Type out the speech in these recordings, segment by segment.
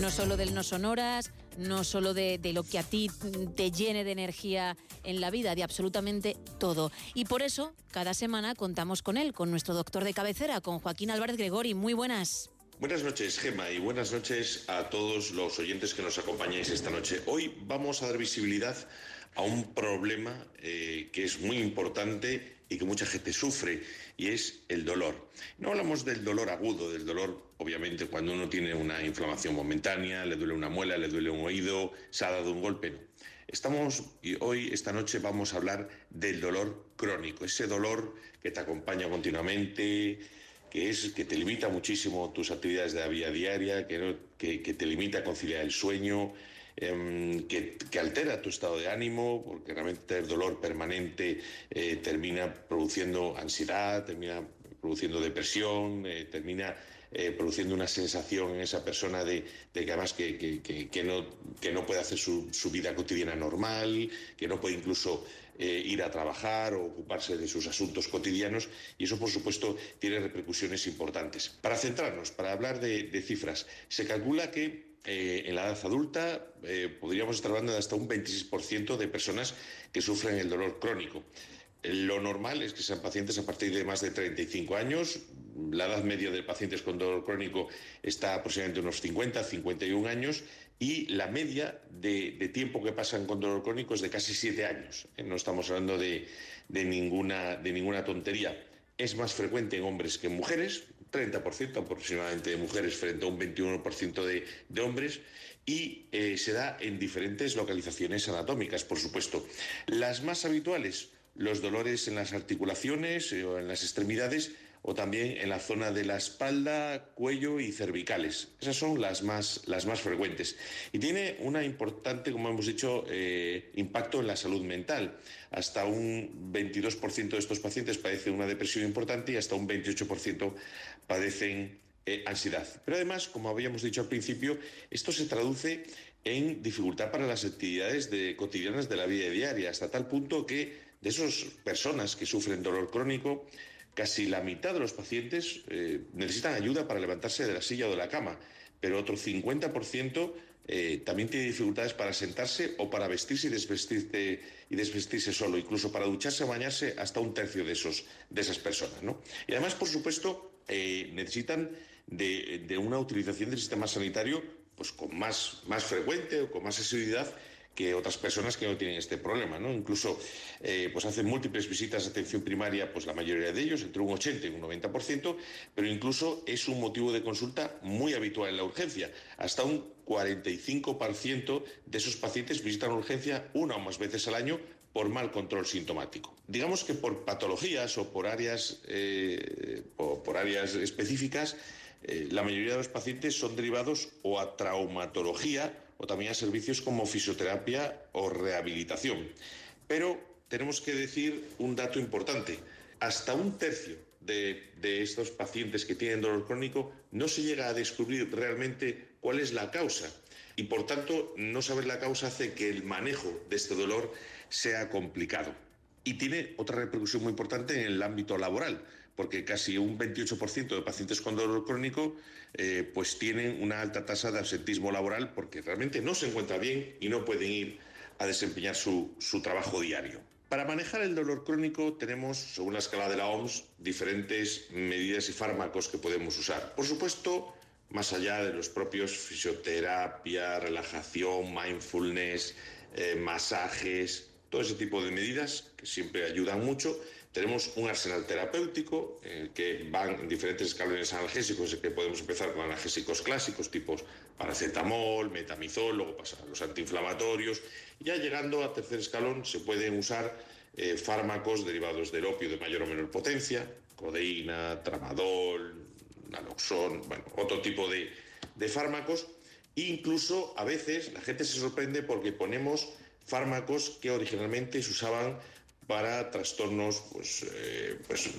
No solo del no sonoras, no solo de, lo que a ti te llene de energía en la vida, de absolutamente todo. Y por eso, cada semana contamos con él, con nuestro doctor de cabecera, con Joaquín Álvarez Gregori. Muy buenas. Buenas noches, Gema, y buenas noches a todos los oyentes que nos acompañáis esta noche. Hoy vamos a dar visibilidad a un problema eh, que es muy importante y que mucha gente sufre, y es el dolor. No hablamos del dolor agudo, del dolor, obviamente, cuando uno tiene una inflamación momentánea, le duele una muela, le duele un oído, se ha dado un golpe, no. Estamos, y hoy, esta noche, vamos a hablar del dolor crónico, ese dolor que te acompaña continuamente, que es que te limita muchísimo tus actividades de la vida diaria, que, que, que te limita a conciliar el sueño, eh, que, que, altera tu estado de ánimo, porque realmente el dolor permanente eh, termina produciendo ansiedad, termina produciendo depresión, eh, termina eh, produciendo una sensación en esa persona de, de que además que, que, que, no, que no puede hacer su, su, vida cotidiana normal, que no puede incluso eh, ir a trabajar o ocuparse de sus asuntos cotidianos y eso por supuesto tiene repercusiones importantes. Para centrarnos, para hablar de, de cifras, se calcula que eh, en la edad adulta eh, podríamos estar hablando de hasta un 26% de personas que sufren el dolor crónico. Lo normal es que sean pacientes a partir de más de 35 años. La edad media de pacientes con dolor crónico está aproximadamente unos 50, 51 años y la media de, tiempo que pasan con dolor crónico es de casi 7 años. ¿eh? No estamos hablando de, de, ninguna, de ninguna tontería. Es más frecuente en hombres que en mujeres, 30% aproximadamente de mujeres frente a un 21% de, de hombres, y eh, se da en diferentes localizaciones anatómicas, por supuesto. Las más habituales, los dolores en las articulaciones eh, o en las extremidades o también en la zona de la espalda, cuello y cervicales. Esas son las más, las más frecuentes. Y tiene una importante, como hemos dicho, eh, impacto en la salud mental. Hasta un 22% de estos pacientes padecen una depresión importante y hasta un 28% padecen eh, ansiedad. Pero además, como habíamos dicho al principio, esto se traduce en dificultad para las actividades de, cotidianas de la vida diaria, hasta tal punto que de esas personas que sufren dolor crónico, casi la mitad de los pacientes eh, necesitan ayuda para levantarse de la silla o de la cama, pero otro 50% eh, también tiene dificultades para sentarse o para vestirse y desvestirse, y desvestirse solo, incluso para ducharse o bañarse hasta un tercio de, esos, de esas personas. ¿no? Y además, por supuesto, eh, necesitan de, de, una utilización del sistema sanitario pues, con más, más frecuente o con más asiduidad que otras personas que no tienen este problema, ¿no? Incluso eh, pues hacen múltiples visitas de atención primaria, pues la mayoría de ellos, entre un 80 y un 90%, pero incluso es un motivo de consulta muy habitual en la urgencia. Hasta un 45% de esos pacientes visitan urgencia una o más veces al año por mal control sintomático. Digamos que por patologías o por áreas, eh, o por áreas específicas, eh, la mayoría de los pacientes son derivados o a traumatología o también a servicios como fisioterapia o rehabilitación. Pero tenemos que decir un dato importante. Hasta un tercio de, de, estos pacientes que tienen dolor crónico no se llega a descubrir realmente cuál es la causa. Y por tanto, no saber la causa hace que el manejo de este dolor sea complicado. Y tiene otra repercusión muy importante en el ámbito laboral, porque casi un 28% de pacientes con dolor crónico eh, pues tienen una alta tasa de absentismo laboral porque realmente no se encuentra bien y no pueden ir a desempeñar su, su trabajo diario. Para manejar el dolor crónico tenemos, según la escala de la OMS, diferentes medidas y fármacos que podemos usar. Por supuesto, más allá de los propios fisioterapia, relajación, mindfulness, eh, masajes, todo ese tipo de medidas que siempre ayudan mucho. Tenemos un arsenal terapéutico eh, que van en diferentes escalones analgésicos, que podemos empezar con analgésicos clásicos, tipos paracetamol, metamizol, luego pasar a los antiinflamatorios. Ya llegando a tercer escalón se pueden usar eh, fármacos derivados del opio de mayor o menor potencia, codeína, tramadol, naloxón, bueno, otro tipo de, de fármacos. Incluso a veces la gente se sorprende porque ponemos fármacos que originalmente se usaban para trastornos pues, eh, pues, eh,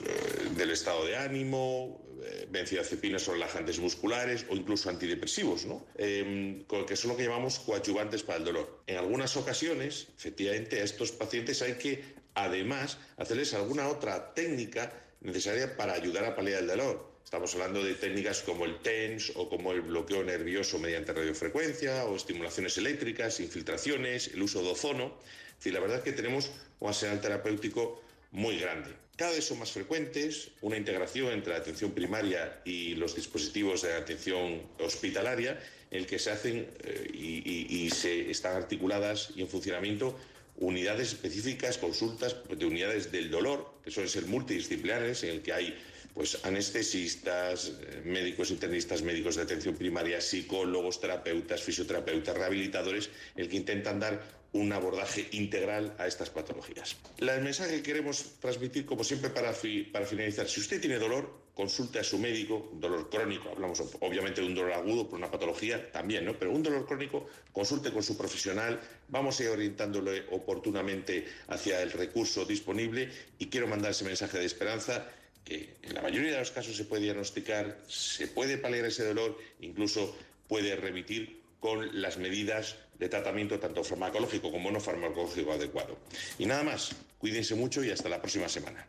del estado de ánimo, eh, benzodiazepinas o relajantes musculares o incluso antidepresivos, ¿no? Eh, que son lo que llamamos coadyuvantes para el dolor. En algunas ocasiones, efectivamente, a estos pacientes hay que además hacerles alguna otra técnica necesaria para ayudar a paliar el dolor. Estamos hablando de técnicas como el TENS o como el bloqueo nervioso mediante radiofrecuencia o estimulaciones eléctricas, infiltraciones, el uso de ozono. Es decir, la verdad es que tenemos un arsenal terapéutico muy grande. Cada vez son más frecuentes, una integración entre la atención primaria y los dispositivos de atención hospitalaria, en el que se hacen eh, y, se están articuladas y en funcionamiento unidades específicas, consultas de unidades del dolor, que suelen ser multidisciplinares, en el que hay pues anestesistas, eh, médicos internistas, médicos de atención primaria, psicólogos, terapeutas, fisioterapeutas, rehabilitadores, el que intentan dar un abordaje integral a estas patologías. El mensaje que queremos transmitir, como siempre, para, finalizar, si usted tiene dolor, consulte a su médico, dolor crónico, hablamos obviamente de un dolor agudo por una patología también, ¿no? Pero un dolor crónico, consulte con su profesional, vamos a ir orientándole oportunamente hacia el recurso disponible y quiero mandar ese mensaje de esperanza que en la mayoría de los casos se puede diagnosticar, se puede paliar ese dolor, incluso puede remitir con las medidas de tratamiento tanto farmacológico como no farmacológico adecuado. Y nada más, cuídense mucho y hasta la próxima semana.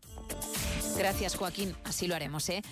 Gracias Joaquín, así lo haremos. ¿eh?